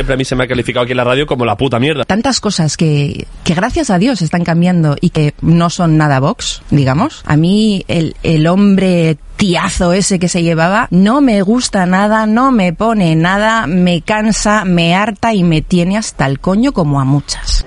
siempre a mí se me ha calificado aquí en la radio como la puta mierda. Tantas cosas que, que gracias a Dios están cambiando y que no son nada Vox, digamos. A mí el, el hombre tiazo ese que se llevaba no me gusta nada, no me pone nada, me cansa, me harta y me tiene hasta el coño como a muchas.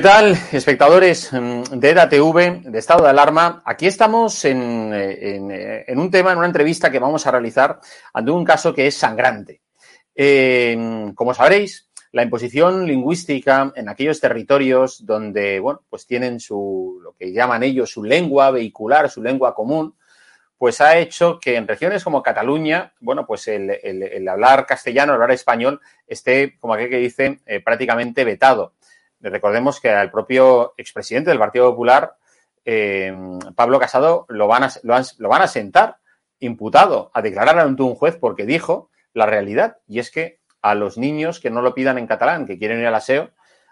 ¿Qué tal, espectadores mm, de EDATV, de Estado de Alarma? Aquí estamos en, eh, eh, en un tema, en una entrevista que vamos a realizar ante un caso que es sangrante. Eh, como sabréis, la imposición lingüística en aquellos territorios donde, bueno, pues tienen su, lo que llaman ellos, su lengua vehicular, su lengua común, pues ha hecho que en regiones como Cataluña, bueno, pues el, hablar castellano, el hablar español, esté, como aquel que dice, prácticamente vetado. Recordemos que al propio expresidente del Partido Popular, eh, Pablo Casado, lo van, a, lo, van a sentar imputado a declarar ante un juez porque dijo la realidad. Y es que a los niños que no lo pidan en catalán, que quieren ir al aseo,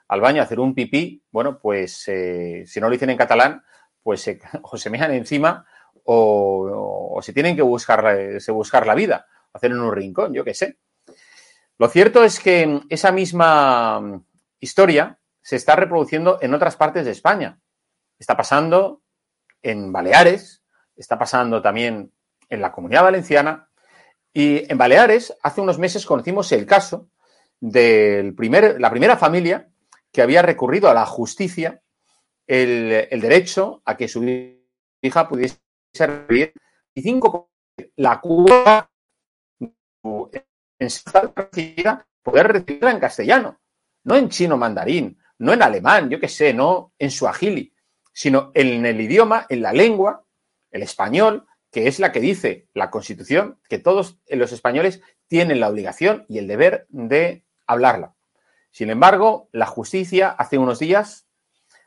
al baño a hacer un pipí, bueno, pues eh, si no lo dicen en catalán, pues se, o se mean encima o, se tienen que buscar, buscar la vida, hacer en un rincón, yo qué sé. Lo cierto es que esa misma historia se está reproduciendo en otras partes de España. Está pasando en Baleares, está pasando también en la Comunidad Valenciana. Y en Baleares hace unos meses conocimos el caso de primer, la primera familia que había recurrido a la justicia el, derecho a que su hija pudiese y cinco la Cuba en poder recibirla en castellano, no en chino mandarín, no en alemán, yo qué sé, no en suajili, sino en el idioma, en la lengua, el español, que es la que dice la Constitución, que todos los españoles tienen la obligación y el deber de hablarla. Sin embargo, la justicia hace unos días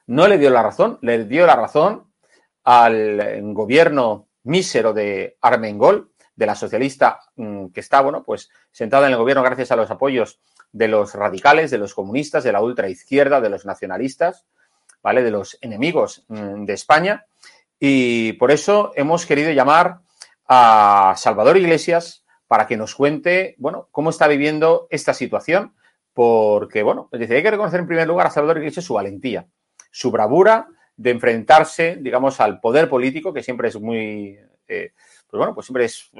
no le dio la razón, le dio la razón al gobierno mísero de Armengol, de la socialista mm, que está, bueno, pues sentada en el gobierno gracias a los apoyos de los radicales, de los comunistas, de la ultraizquierda, de los nacionalistas, ¿vale? De los enemigos mm, de España. Y por eso hemos querido llamar a Salvador Iglesias para que nos cuente, bueno, cómo está viviendo esta situación, porque, bueno, es decir, hay que reconocer en primer lugar a Salvador Iglesias su valentía, su bravura de enfrentarse, digamos, al poder político, que siempre es muy, eh, pues bueno, pues siempre es,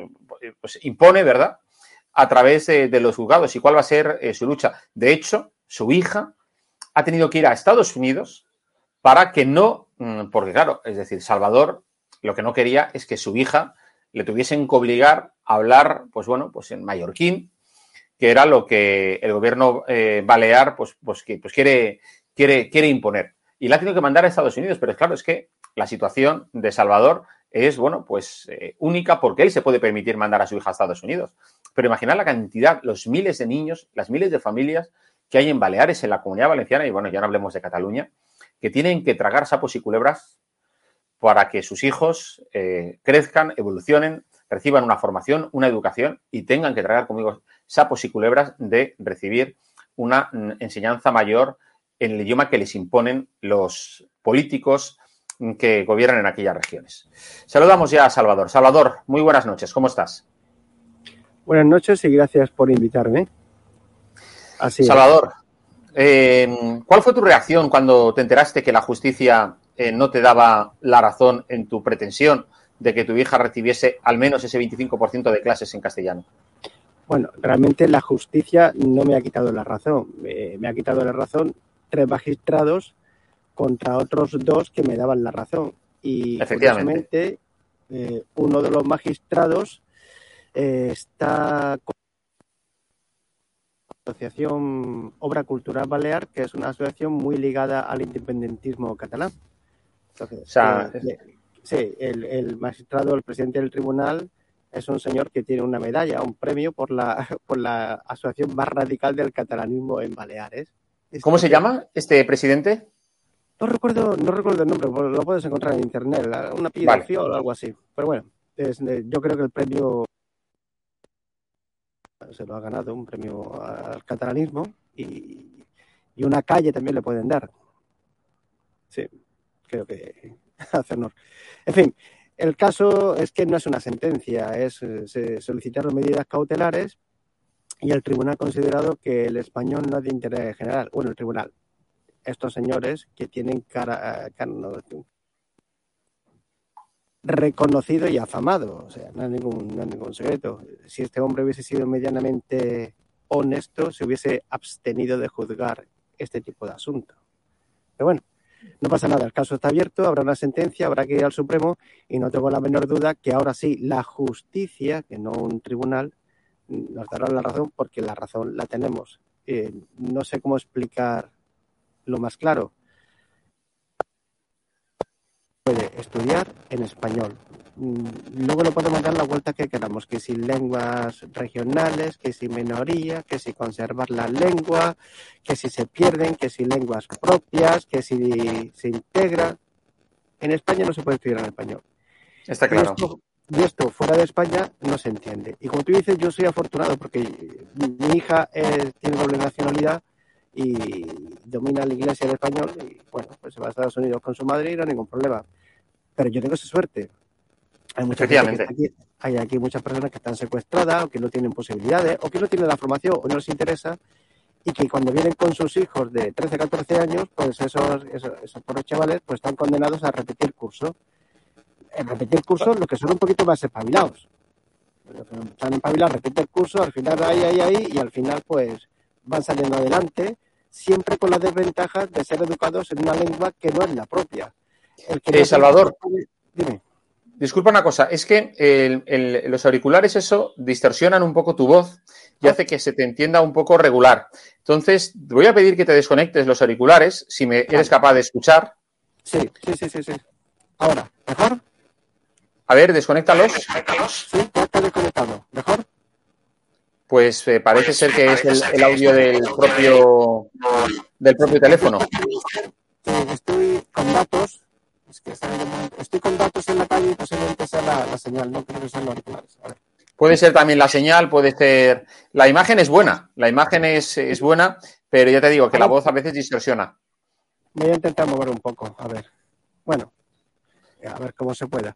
pues impone, ¿verdad? A través de, los juzgados y cuál va a ser eh, su lucha. De hecho, su hija ha tenido que ir a Estados Unidos para que no, mm, porque claro, es decir, Salvador lo que no quería es que su hija le tuviesen que obligar a hablar, pues bueno, pues en mallorquín, que era lo que el gobierno eh, balear, pues, pues, que, pues quiere, quiere, quiere imponer. Y la ha tenido que mandar a Estados Unidos, pero claro, es que la situación de Salvador es, bueno, pues eh, única porque él se puede permitir mandar a su hija a Estados Unidos. Pero imaginar la cantidad, los miles de niños, las miles de familias que hay en Baleares, en la comunidad valenciana, y bueno, ya no hablemos de Cataluña, que tienen que tragar sapos y culebras para que sus hijos eh, crezcan, evolucionen, reciban una formación, una educación y tengan que tragar conmigo sapos y culebras de recibir una mm, enseñanza mayor en el idioma que les imponen los políticos, que gobiernan en aquellas regiones. Saludamos ya a Salvador. Salvador, muy buenas noches, ¿cómo estás? Buenas noches y gracias por invitarme. Así Salvador, eh, ¿cuál fue tu reacción cuando te enteraste que la justicia eh, no te daba la razón en tu pretensión de que tu hija recibiese al menos ese 25% de clases en castellano? Bueno, realmente la justicia no me ha quitado la razón. me ha quitado la razón tres magistrados contra otros dos que me daban la razón. Y efectivamente eh, uno de los magistrados eh, está con la Asociación Obra Cultural Balear, que es una asociación muy ligada al independentismo catalán. Eh, sí, el, el, magistrado, el presidente del tribunal, es un señor que tiene una medalla, un premio por la, por la asociación más radical del catalanismo en Baleares. ¿Cómo se llama este presidente? No recuerdo, no recuerdo el nombre, lo puedes encontrar en internet, una vale. o algo así. Pero bueno, yo creo que el premio se lo ha ganado, un premio al catalanismo y, una calle también le pueden dar. Sí, creo que hace honor. En fin, el caso es que no es una sentencia, es se solicitaron medidas cautelares y el tribunal ha considerado que el español no es de interés general. Bueno, el tribunal, estos señores que tienen cara, reconocido y afamado. O sea, no hay, ningún, ningún secreto. Si este hombre hubiese sido medianamente honesto, se hubiese abstenido de juzgar este tipo de asunto. Pero bueno, no pasa nada, el caso está abierto, habrá una sentencia, habrá que ir al Supremo y no tengo la menor duda que ahora sí la justicia, que no un tribunal, nos dará la razón porque la razón la tenemos. Eh, no sé cómo explicar lo más claro. Puede estudiar en español. Mm, luego lo podemos dar la vuelta que queramos, que si lenguas regionales, que si minoría, que si conservar la lengua, que si se pierden, que si lenguas propias, que si se integra. En España no se puede estudiar en español. Está claro. Y esto, fuera de España no se entiende. Y como tú dices, yo soy afortunado porque mi hija tiene doble nacionalidad y domina la iglesia en español y bueno, pues se va a Estados Unidos con su madre y no hay ningún problema. Pero yo tengo esa suerte. Hay mucha aquí, hay aquí muchas personas que están secuestradas o que no tienen posibilidades o que no tienen la formación o no les interesa y que cuando vienen con sus hijos de 13, 14 años, pues esos, esos, esos pobres chavales pues están condenados a repetir curso. En repetir curso, los que son un poquito más espabilados. Están espabilados, repiten curso, al final ahí, ahí, ahí, y al final pues van saliendo adelante, siempre con las desventajas de ser educados en una lengua que no es la propia. El que eh, Salvador, dime. disculpa una cosa, es que el- el- los auriculares eso distorsionan un poco tu voz y hace que se te entienda un poco regular. Entonces, te voy a pedir que te desconectes los auriculares, si me eres capaz de escuchar. Sí, sí, sí, sí, sí. Ahora, ¿mejor? A ver, desconéctalos. Sí, ya está desconectado. ¿Mejor? Pues eh, parece ser que es el, el audio del propio del propio teléfono. Estoy con datos. Es que estoy con datos en la calle y posiblemente sea la, la señal, no creo que sean los auriculares. A ver. Puede ser también la señal, puede ser. La imagen es buena, la imagen es, es buena, pero ya te digo que la voz a veces distorsiona. Voy a intentar mover un poco, a ver. Bueno, a ver cómo se pueda.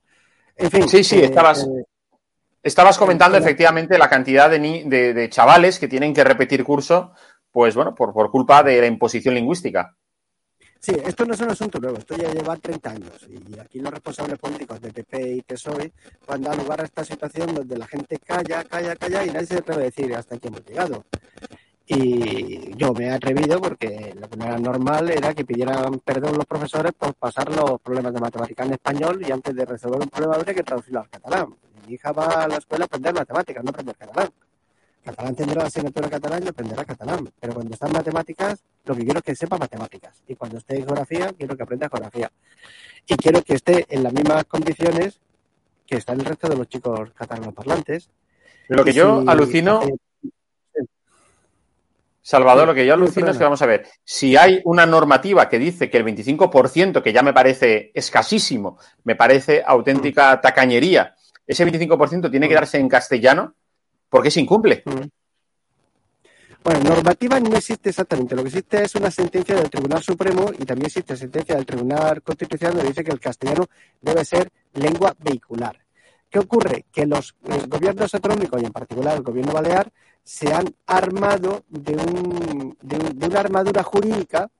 En fin. Sí, sí, eh, estabas, eh, estabas comentando efectivamente la cantidad de, ni- de- de chavales que tienen que repetir curso, pues bueno, por, por culpa de la imposición lingüística. Sí, esto no es un asunto nuevo, esto ya lleva 30 años y aquí los responsables políticos de PP y PSOE han dado lugar a esta situación donde la gente calla, calla, calla y nadie se atreve a decir hasta aquí hemos llegado. Y yo me he atrevido porque lo que no era normal era que pidieran perdón los profesores por pasar los problemas de matemáticas en español y antes de resolver un problema habría que traducirlo al catalán. Mi hija va a la escuela a aprender matemáticas, no aprender catalán. Catalán tendrá la asignatura catalán y aprenderá catalán. Pero cuando está en matemáticas, lo que quiero es que sepa matemáticas. Y cuando esté en geografía, quiero que aprenda geografía. Y quiero que esté en las mismas condiciones que están el resto de los chicos catalanoparlantes. Lo que Y yo si- alucino, Salvador, lo que yo alucino es que vamos a ver, si hay una normativa que dice que el 25%, que ya me parece escasísimo, me parece auténtica tacañería, ese 25% tiene que darse en castellano, ¿por qué se incumple? Bueno, normativa no existe exactamente. Lo que existe es una sentencia del Tribunal Supremo y también existe sentencia del Tribunal Constitucional donde dice que el castellano debe ser lengua vehicular. ¿Qué ocurre? Que los gobiernos autonómicos y en particular el gobierno balear se han armado de, un- de una armadura jurídica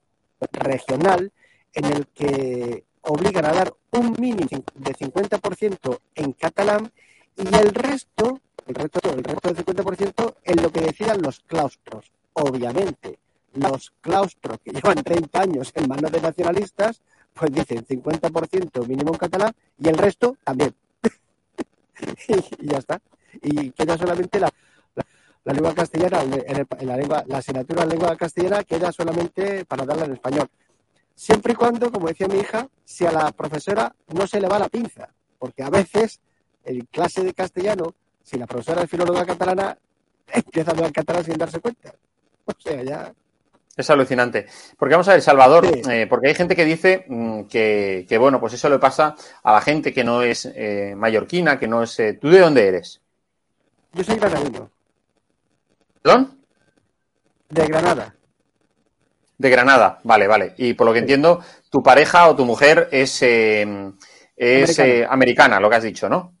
regional en el que obligan a dar un mínimo de 50% en catalán y el resto, el resto, el resto del 50% en lo que decidan los claustros. Obviamente, los claustros que llevan 30 años en manos de nacionalistas, pues dicen 50% mínimo en catalán y el resto también. y ya está. Y queda solamente la, la, lengua castellana, en el- en la, lengua, la asignatura de lengua castellana queda solamente para darla en español. Siempre y cuando, como decía mi hija, si a la profesora no se le va la pinza, porque a veces en clase de castellano, si la profesora es filóloga catalana, empieza a hablar catalán sin darse cuenta. O sea, ya. Es alucinante. Porque vamos a ver, Salvador, eh, porque hay gente que dice mm, que, que, bueno, pues eso le pasa a la gente que no es eh, mallorquina, que no es... eh, ¿Tú de dónde eres? Yo soy granadino, ¿Perdón? de Granada. De Granada, vale, vale. Y por lo que entiendo, tu pareja o tu mujer es, eh, es Americana. americana, lo que has dicho, ¿no?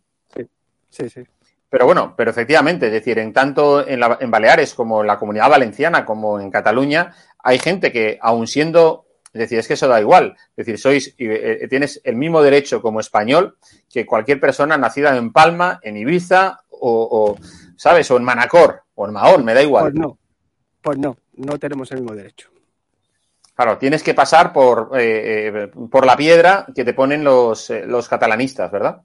Sí, sí. Pero bueno, pero efectivamente, es decir, en tanto en, la- en Baleares como en la comunidad valenciana como en Cataluña, hay gente que, aun siendo, es decir, es que eso da igual, es decir, sois, y, eh, tienes el mismo derecho como español que cualquier persona nacida en Palma, en Ibiza o, o, ¿sabes? O en Manacor o en Mahón, me da igual. Pues no, pues no, no tenemos el mismo derecho. Claro, tienes que pasar por, eh, eh, por la piedra que te ponen los, eh, los catalanistas, ¿verdad?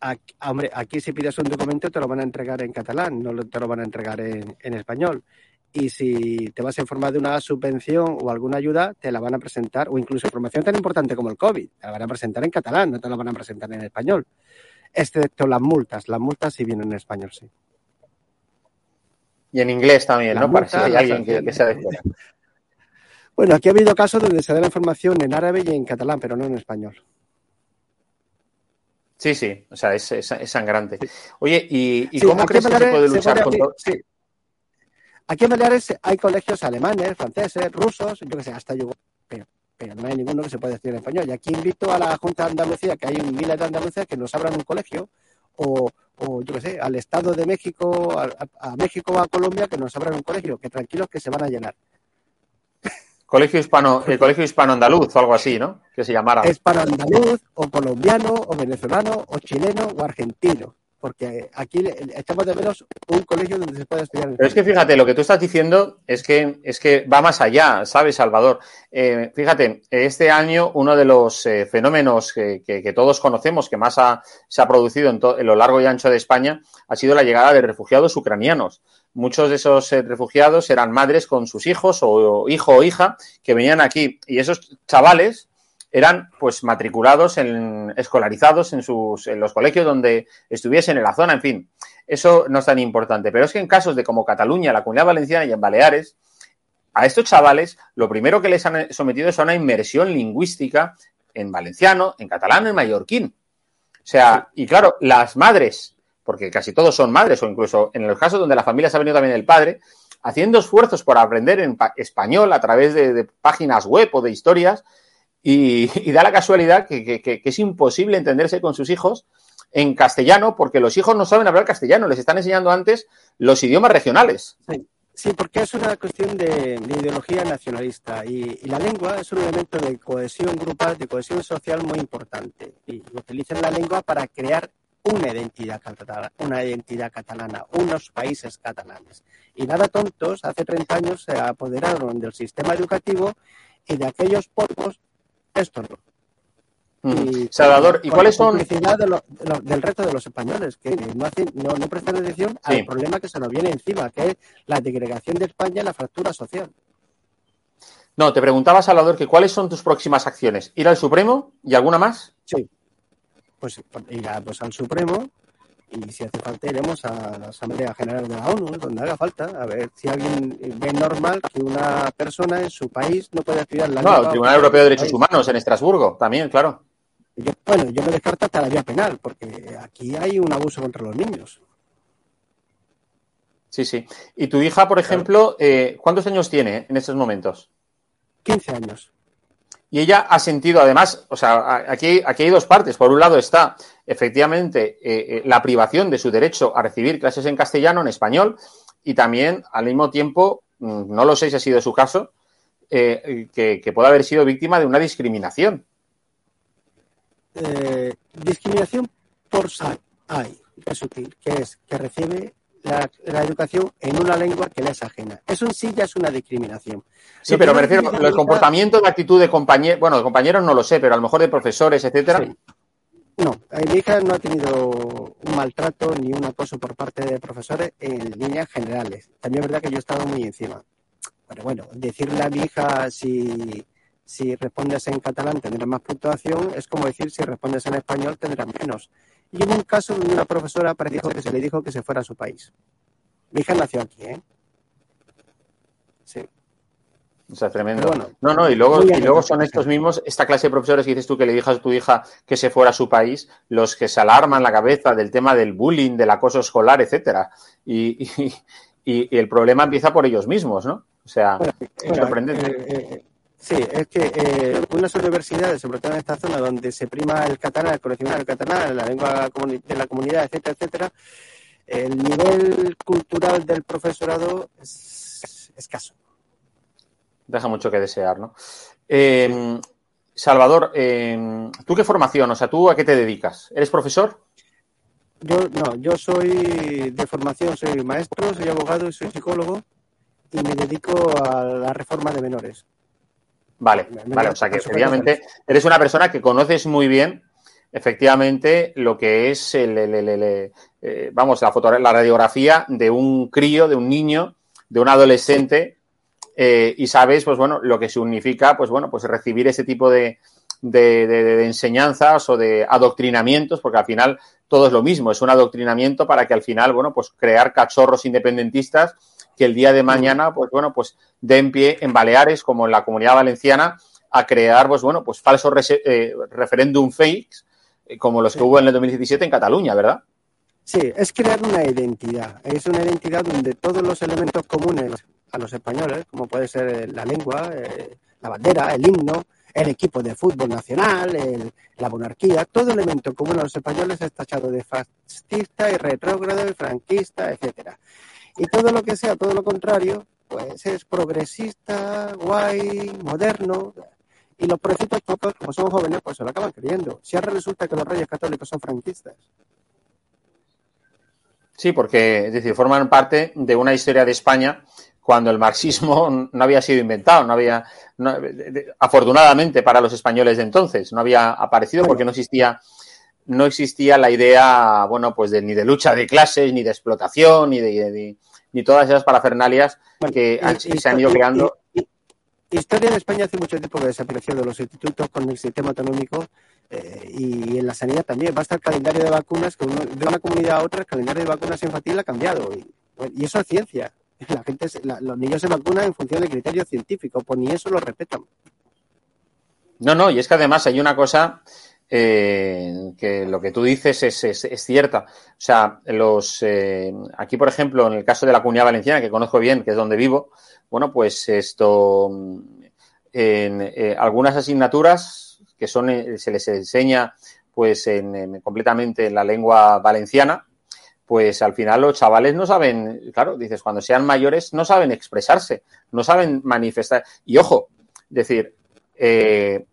Aquí, hombre, aquí si pides un documento te lo van a entregar en catalán, no te lo van a entregar en, en español. Y si te vas a informar de una subvención o alguna ayuda, te la van a presentar, o incluso información tan importante como el COVID, te la van a presentar en catalán, no te la van a presentar en español. Excepto las multas, las multas sí vienen en español, sí. Y en inglés también, ¿no? Para si hay alguien que, que sea de. Bueno, aquí ha habido casos donde se da la información en árabe y en catalán, pero no en español. Sí, sí, o sea, es, es- es sangrante. Oye, ¿y, y Sí, cómo crees que se puede luchar contra...? sí. Aquí en Baleares hay colegios alemanes, franceses, rusos, yo que sé, hasta yugo, pero, pero no hay ninguno que se pueda decir en español. Y aquí invito a la Junta de Andalucía, que hay miles de andaluces, que nos abran un colegio, o, o yo que sé, al Estado de México, a- a México o a Colombia, que nos abran un colegio, que tranquilos que se van a llenar. Colegio hispano, el colegio hispano andaluz o algo así, ¿no? Que se llamara. Para andaluz, o colombiano, o venezolano, o chileno, o argentino. porque aquí echamos de menos un colegio donde se pueda estudiar. Pero es que fíjate, lo que tú estás diciendo es que, es que va más allá, ¿sabes, Salvador? Eh, fíjate, este año uno de los eh, fenómenos que, que, todos conocemos, que más se ha producido en, en, lo largo y ancho de España, ha sido la llegada de refugiados ucranianos. Muchos de esos eh, refugiados eran madres con sus hijos o hijo o hija que venían aquí y esos chavales eran pues matriculados, en, escolarizados en, sus, en los colegios donde estuviesen en la zona, en fin, eso no es tan importante. Pero es que en casos de como Cataluña, la Comunidad Valenciana y en Baleares, a estos chavales lo primero que les han sometido es a una inmersión lingüística en valenciano, en catalán, en mallorquín. O sea, y claro, las madres, porque casi todos son madres, o incluso en los casos donde la familia se ha venido también el padre, haciendo esfuerzos por aprender en español a través de, de páginas web o de historias, y, da la casualidad que, es imposible entenderse con sus hijos en castellano porque los hijos no saben hablar castellano, les están enseñando antes los idiomas regionales. Sí, porque es una cuestión de, ideología nacionalista y, la lengua es un elemento de cohesión grupal, de cohesión social muy importante. Y utilizan la lengua para crear una identidad catalana, una identidad catalana, unos países catalanes. Y nada tontos, hace 30 años se apoderaron del sistema educativo y de aquellos polvos esto no. Salvador, ¿y cuáles son? del resto de los españoles, que no, hacen, no, prestan atención al problema que se nos viene encima, que es la digregación de España y la fractura social. No, te preguntaba, Salvador, que cuáles son tus próximas acciones. ¿Ir al Supremo y alguna más? Sí. Pues ir pues, al Supremo, y si hace falta iremos a la Asamblea General de la ONU, donde haga falta, a ver si alguien ve normal que una persona en su país no puede estudiar la No, el Tribunal Europeo de Derechos Humanos en Estrasburgo, también, claro. bueno, yo me descarto hasta la vía penal, porque aquí hay un abuso contra los niños. Sí, sí. ¿Y tu hija, por ejemplo, eh, cuántos años tiene en estos momentos? 15 años. Y ella ha sentido, además, o sea, aquí, aquí hay dos partes. Por un lado está, efectivamente, eh, eh, la privación de su derecho a recibir clases en castellano, en español, y también, al mismo tiempo, mm, no lo sé si ha sido su caso, eh, que, pueda haber sido víctima de una discriminación. discriminación por hay, que que es que recibe la, educación en una lengua que le es ajena. Eso en sí ya es una discriminación. Sí, pero me refiero al comportamiento, de actitud de compañeros, bueno, de compañeros no lo sé, pero a lo mejor de profesores, etcétera. No, eh, mi hija no ha tenido un maltrato ni un acoso por parte de profesores en líneas generales. También es verdad que yo he estado muy encima. Pero bueno, decirle a mi hija si, si respondes en catalán tendrás más puntuación es como decir si respondes en español tendrás menos. Y hubo un caso donde una profesora predijo que se le dijo que se fuera a su país. Mi hija nació aquí, ¿eh? Sí. O sea, tremendo. no, no, y luego, y luego son estos mismos, esta clase de profesores que dices tú que le dijas a tu hija que se fuera a su país, los que se alarman la cabeza del tema del bullying, del acoso escolar, etcétera. Y, y, el problema empieza por ellos mismos, ¿no? O sea, es sorprendente. Eh, eh, Sí, es que eh, unas universidades, sobre todo en esta zona donde se prima el catalán, el conocimiento del catalán, la lengua de la comunidad, etcétera, etcétera, el nivel cultural del profesorado es escaso. Deja mucho que desear, ¿no? Em, Salvador, em, ¿tú qué formación? O sea, ¿tú a qué te dedicas? ¿Eres profesor? Yo no, yo soy de formación, soy maestro, soy abogado y soy psicólogo y me dedico a la reforma de menores. Vale, vale, o sea que efectivamente eres una persona que conoces muy bien efectivamente lo que es el, eh, vamos, la, foto, la radiografía de un crío, de un niño, de un adolescente eh, y sabes, pues bueno, lo que significa, pues bueno, pues recibir ese tipo de, de, enseñanzas o de adoctrinamientos, porque al final todo es lo mismo, es un adoctrinamiento para que al final, bueno, pues crear cachorros independentistas que el día de mañana, pues bueno, pues den pie en Baleares, como en la comunidad valenciana, a crear, pues bueno, pues falsos eh, referéndum fakes, eh, como los que hubo en el 2017 en Cataluña, ¿verdad? Sí, es crear una identidad. Es una identidad donde todos los elementos comunes a los españoles, como puede ser eh, la lengua, la bandera, el himno, el equipo de fútbol nacional, la monarquía, todo elemento común a los españoles es tachado de fascista y retrógrado y franquista, etcétera. Y todo lo que sea, todo lo contrario, pues es progresista, guay, moderno. Y los progresistas como son jóvenes, pues se lo acaban creyendo. Si ahora resulta que los reyes católicos son franquistas. Sí, porque, es decir, forman parte de una historia de España cuando el marxismo no había sido inventado, no había, afortunadamente para los españoles de entonces, no había aparecido porque no existía, no existía la idea, bueno, pues de, ni de lucha de clases, ni de explotación, ni de, ni todas esas parafernalias que se han ido creando. historia de España hace mucho tiempo que desapareció de los institutos con el sistema autonómico eh, y en la sanidad también. Basta el calendario de vacunas, que de una comunidad a otra el calendario de vacunas infantil ha cambiado. Y, eso es ciencia. La gente, los niños se vacunan en función de criterios científicos, pues ni eso lo respetan. No, no, y es que además hay una cosa eh, que lo que tú dices es, es, cierta. O sea, los eh, aquí, por ejemplo, en el caso de la Comunidad Valenciana, que conozco bien, que es donde vivo, bueno, pues esto, en algunas asignaturas que son, eh, se les enseña pues en, completamente en la lengua valenciana, pues al final los chavales no saben, claro, dices, cuando sean mayores no saben expresarse, no saben manifestar. Y ojo, decir, eh,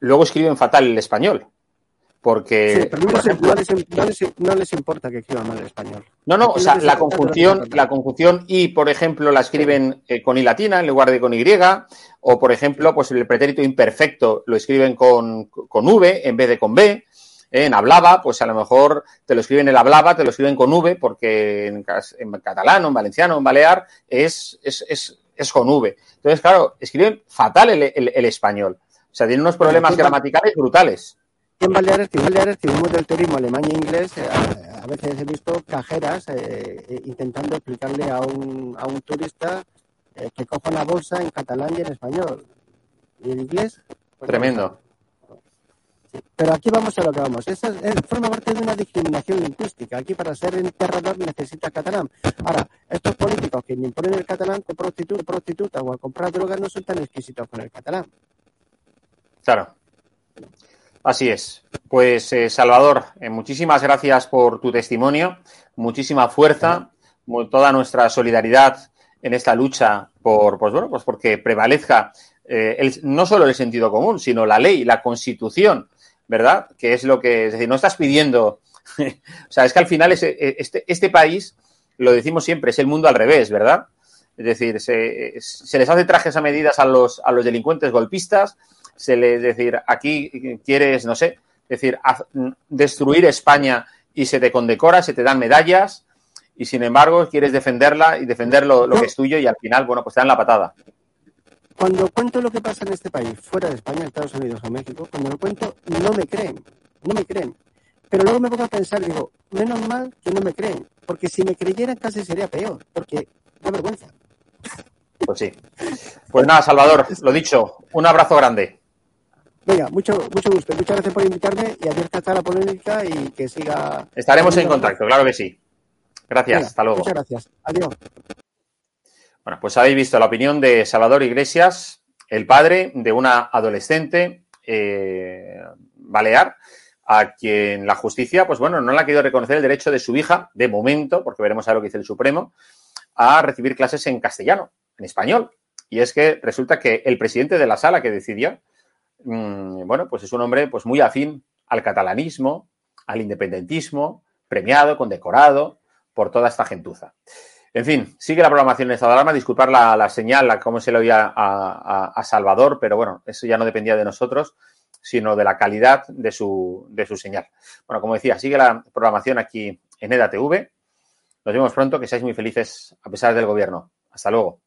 luego escriben fatal el español. Porque. no, les, importa que escriban mal el español. No, no, o sea, la conjunción, la conjunción y, por ejemplo, la escriben eh, con I latina en lugar de con Y, o, por ejemplo, pues el pretérito imperfecto lo escriben con, con V en vez de con B. Eh, en hablaba, pues a lo mejor te lo escriben el hablaba, te lo escriben con V, porque en, catalán, en valenciano, en balear, es, es, es, es, con V. Entonces, claro, escriben fatal el, el español. O sea, tienen unos problemas gramaticales brutales en Baleares, en Baleares tuvimos del turismo alemán e inglés, eh, a, veces he visto cajeras eh, eh, intentando explicarle a un, a un turista que coja una bolsa en catalán y en español. ¿Y en inglés? Pues Tremendo. Pero aquí vamos a lo que vamos. Esa forma parte de una discriminación lingüística. Aquí para ser enterrador necesitas catalán. Ahora, estos políticos que imponen el catalán con prostituta, prostituta o a comprar drogas no son tan exquisitos con el catalán. Claro. Así es. Pues eh, Salvador, eh, muchísimas gracias por tu testimonio, muchísima fuerza, toda nuestra solidaridad en esta lucha por, pues bueno, pues porque prevalezca eh, el, no solo el sentido común, sino la ley, la constitución, ¿verdad? Que es lo que, es decir, no estás pidiendo, o sea, es que al final este, este país, lo decimos siempre, es el mundo al revés, ¿verdad? Es decir, se, se les hace trajes a medidas a los, a los delincuentes golpistas, se le decir, aquí quieres, no sé, decir, destruir España y se te condecora, se te dan medallas y sin embargo quieres defenderla y defender lo, que es tuyo y al final, bueno, pues te dan la patada. Cuando cuento lo que pasa en este país, fuera de España, Estados Unidos o México, cuando lo cuento no me creen, no me creen. Pero luego me pongo a pensar, digo, menos mal que no me creen, porque si me creyeran casi sería peor, porque da vergüenza. Pues sí. Pues nada, Salvador, lo dicho, un abrazo grande. Venga, mucho, mucho gusto. Muchas gracias por invitarme y abierta está la polémica y que siga. Estaremos en contacto, claro que sí. Gracias, hasta luego. Muchas gracias. Adiós. Bueno, pues habéis visto la opinión de Salvador Iglesias, el padre de una adolescente eh, balear, a quien la justicia, pues bueno, no le ha querido reconocer el derecho de su hija, de momento, porque veremos a lo que dice el Supremo, a recibir clases en castellano, en español. Y es que resulta que el presidente de la sala que decidió Mm, bueno, pues es un hombre pues muy afín al catalanismo, al independentismo, premiado, condecorado por toda esta gentuza. En fin, sigue la programación en esta alarma. Disculpar la, señal, la, cómo se le oía a, Salvador, pero bueno, eso ya no dependía de nosotros, sino de la calidad de su, de su señal. Bueno, como decía, sigue la programación aquí en EDATV. Nos vemos pronto, que seáis muy felices a pesar del gobierno. Hasta luego.